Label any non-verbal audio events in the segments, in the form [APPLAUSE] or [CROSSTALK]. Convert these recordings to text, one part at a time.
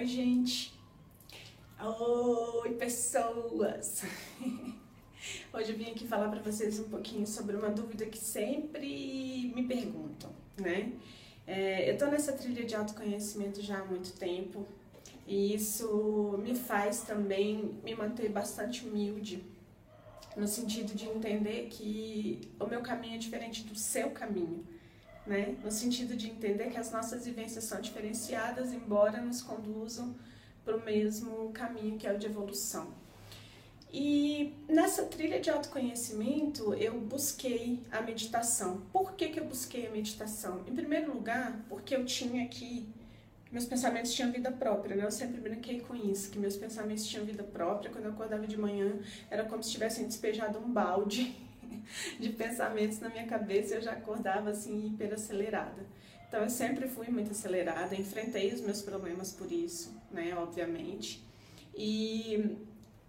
Oi, gente. Oi, pessoas. [LAUGHS] Hoje eu vim aqui falar para vocês um pouquinho sobre uma dúvida que sempre me perguntam, né? É, eu tô nessa trilha de autoconhecimento já há muito tempo e isso me faz também me manter bastante humilde, no sentido de entender que o meu caminho é diferente do seu caminho né? No sentido de entender que as nossas vivências são diferenciadas, embora nos conduzam para o mesmo caminho que é o de evolução. E nessa trilha de autoconhecimento, eu busquei a meditação. Por que, que eu busquei a meditação? Em primeiro lugar, porque eu tinha aqui, meus pensamentos tinham vida própria, né? Eu sempre brinquei com isso, que meus pensamentos tinham vida própria. Quando eu acordava de manhã, era como se tivessem despejado um balde [LAUGHS] de pensamentos na minha cabeça, eu já acordava assim hiper acelerada. Então eu sempre fui muito acelerada, enfrentei os meus problemas por isso, né, obviamente. E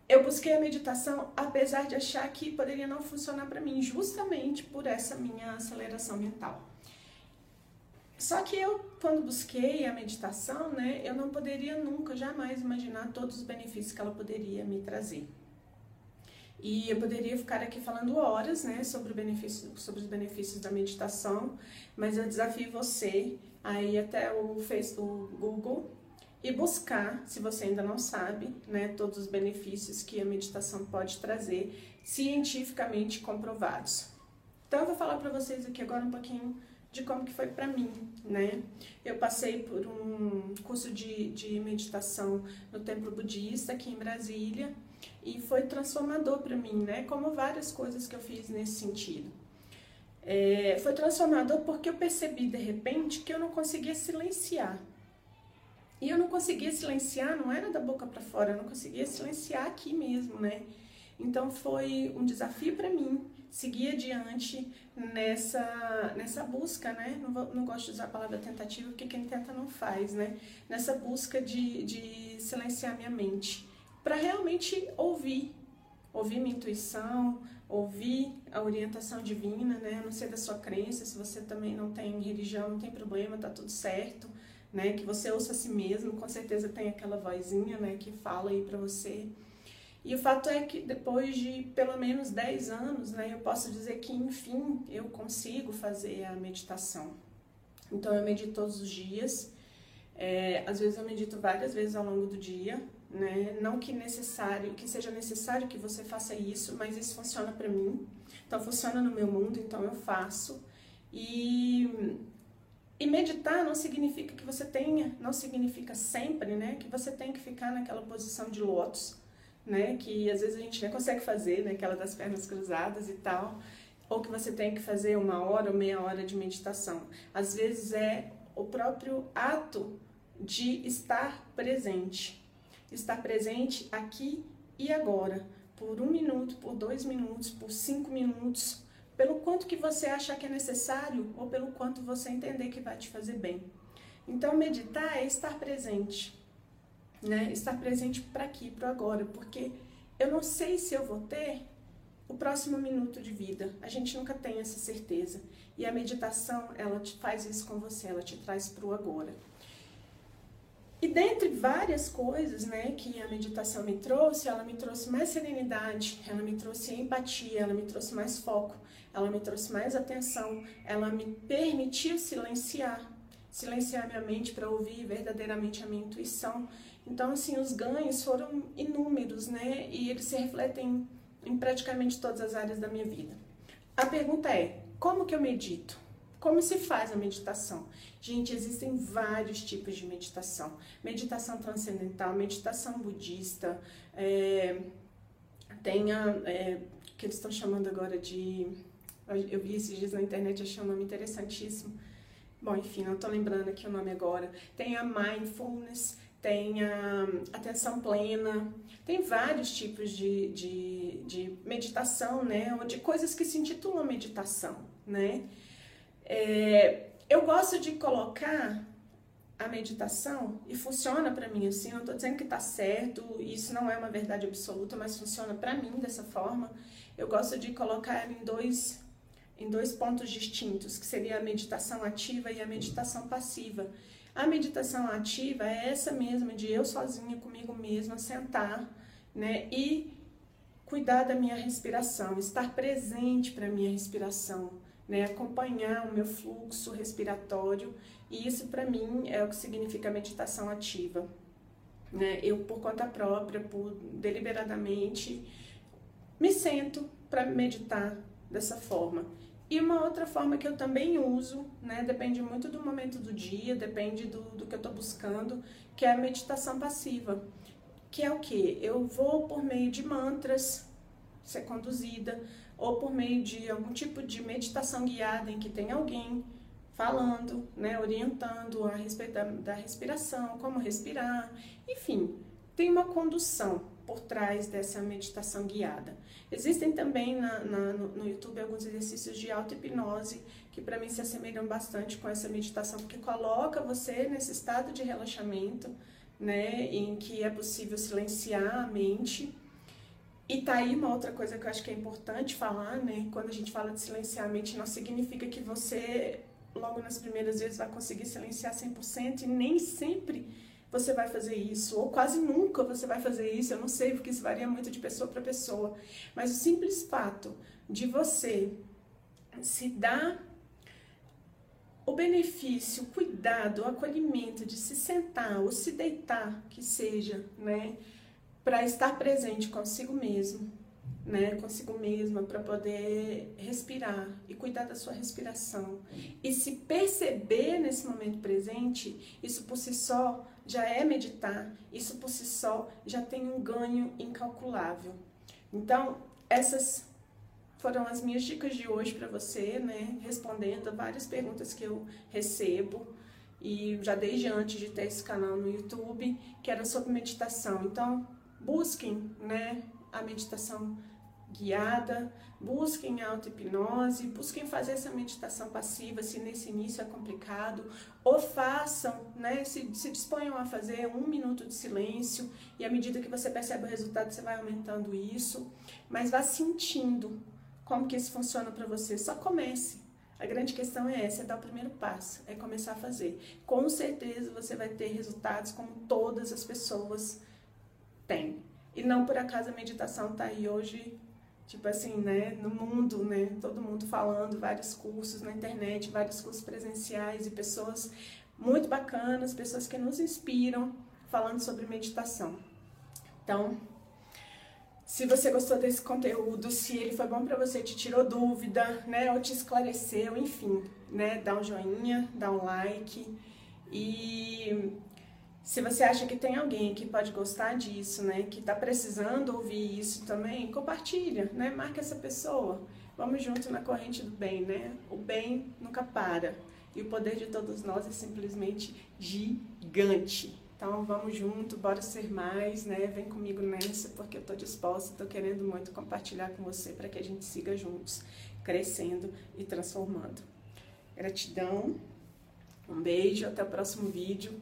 eu busquei a meditação apesar de achar que poderia não funcionar para mim, justamente por essa minha aceleração mental. Só que eu, quando busquei a meditação, né, eu não poderia nunca, jamais imaginar todos os benefícios que ela poderia me trazer. E eu poderia ficar aqui falando horas, né, sobre, benefício, sobre os benefícios da meditação, mas eu desafio você a ir até o, Facebook, Google e buscar, se você ainda não sabe, né, todos os benefícios que a meditação pode trazer, cientificamente comprovados. Então eu vou falar para vocês aqui agora um pouquinho de como que foi para mim, né? Eu passei por um curso de, de meditação no Templo Budista aqui em Brasília, e foi transformador para mim, né? Como várias coisas que eu fiz nesse sentido. É, foi transformador porque eu percebi de repente que eu não conseguia silenciar. E eu não conseguia silenciar, não era da boca para fora, eu não conseguia silenciar aqui mesmo, né? Então foi um desafio para mim seguir adiante nessa, nessa busca, né? Não, vou, não gosto de usar a palavra tentativa porque quem tenta não faz, né? Nessa busca de, de silenciar minha mente para realmente ouvir, ouvir minha intuição, ouvir a orientação divina, né? Não ser da sua crença, se você também não tem religião, não tem problema, tá tudo certo, né? Que você ouça a si mesmo, com certeza tem aquela vozinha, né, que fala aí para você. E o fato é que depois de pelo menos 10 anos, né, eu posso dizer que enfim eu consigo fazer a meditação. Então eu medito todos os dias. É, às vezes eu medito várias vezes ao longo do dia, né? Não que necessário, que seja necessário que você faça isso, mas isso funciona para mim. Então funciona no meu mundo, então eu faço. E e meditar não significa que você tenha, não significa sempre, né, que você tem que ficar naquela posição de lótus, né, que às vezes a gente nem consegue fazer, né, aquela das pernas cruzadas e tal, ou que você tem que fazer uma hora ou meia hora de meditação. Às vezes é o próprio ato de estar presente, estar presente aqui e agora, por um minuto, por dois minutos, por cinco minutos, pelo quanto que você achar que é necessário ou pelo quanto você entender que vai te fazer bem. Então, meditar é estar presente, né? Estar presente para aqui, para agora, porque eu não sei se eu vou ter o próximo minuto de vida. A gente nunca tem essa certeza. E a meditação, ela te faz isso com você, ela te traz para o agora. E dentre várias coisas né, que a meditação me trouxe, ela me trouxe mais serenidade, ela me trouxe empatia, ela me trouxe mais foco, ela me trouxe mais atenção, ela me permitiu silenciar, silenciar minha mente para ouvir verdadeiramente a minha intuição. Então, assim, os ganhos foram inúmeros, né? E eles se refletem em praticamente todas as áreas da minha vida. A pergunta é: como que eu medito? Como se faz a meditação? Gente, existem vários tipos de meditação. Meditação transcendental, meditação budista, é, tem a, é, que eles estão chamando agora de... Eu vi esses dias na internet, achei um nome interessantíssimo. Bom, enfim, não estou lembrando aqui o nome agora. Tem a mindfulness, tem a atenção plena, tem vários tipos de, de, de meditação, né? Ou de coisas que se intitulam meditação, né? É, eu gosto de colocar a meditação e funciona para mim assim. Não tô dizendo que tá certo, isso não é uma verdade absoluta, mas funciona para mim dessa forma. Eu gosto de colocar ela em dois em dois pontos distintos, que seria a meditação ativa e a meditação passiva. A meditação ativa é essa mesma de eu sozinha comigo mesma sentar, né, e cuidar da minha respiração, estar presente para minha respiração, né, acompanhar o meu fluxo respiratório, e isso para mim é o que significa meditação ativa. Né? Eu, por conta própria, por deliberadamente, me sento para meditar dessa forma. E uma outra forma que eu também uso, né, depende muito do momento do dia, depende do, do que eu estou buscando, que é a meditação passiva. Que é o que? Eu vou por meio de mantras, ser conduzida, ou por meio de algum tipo de meditação guiada em que tem alguém falando, né, orientando a respeito da, da respiração, como respirar, enfim, tem uma condução por trás dessa meditação guiada. Existem também na, na, no, no, YouTube alguns exercícios de auto-hipnose que para mim se assemelham bastante com essa meditação, porque coloca você nesse estado de relaxamento, né, em que é possível silenciar a mente. E tá aí uma outra coisa que eu acho que é importante falar, né? Quando a gente fala de silenciar a mente, não significa que você logo nas primeiras vezes vai conseguir silenciar 100% e nem sempre você vai fazer isso, ou quase nunca você vai fazer isso, eu não sei, porque isso varia muito de pessoa para pessoa. Mas o simples fato de você se dar o benefício, o cuidado, o acolhimento de se sentar ou se deitar, que seja, né, para estar presente consigo mesmo, né, consigo mesma, para poder respirar e cuidar da sua respiração. E se perceber nesse momento presente, isso por si só já é meditar, isso por si só já tem um ganho incalculável. Então, essas foram as minhas dicas de hoje para você, né, respondendo a várias perguntas que eu recebo e já desde antes de ter esse canal no YouTube, que era sobre meditação. Então, busquem, né, a meditação guiada, busquem auto-hipnose, busquem fazer essa meditação passiva se nesse início é complicado, ou façam, né, se, se disponham a fazer um minuto de silêncio e à medida que você percebe o resultado você vai aumentando isso, mas vá sentindo como que isso funciona para você, só comece. A grande questão é essa, é dar o primeiro passo, é começar a fazer. Com certeza você vai ter resultados como todas as pessoas têm. E não por acaso a meditação está aí hoje tipo assim, né, no mundo, né, todo mundo falando, vários cursos na internet, vários cursos presenciais e pessoas muito bacanas, pessoas que nos inspiram falando sobre meditação. Então, se você gostou desse conteúdo, se ele foi bom para você, te tirou dúvida, né, ou te esclareceu, enfim, né, dá um joinha, dá um like e se você acha que tem alguém que pode gostar disso, né, que está precisando ouvir isso também, compartilha, né, marca essa pessoa. Vamos junto na corrente do bem, né? O bem nunca para. E o poder de todos nós é simplesmente gigante. Então vamos junto, bora ser mais, né? Vem comigo nessa, porque eu tô disposta, tô querendo muito compartilhar com você para que a gente siga juntos, crescendo e transformando. Gratidão. Um beijo, até o próximo vídeo.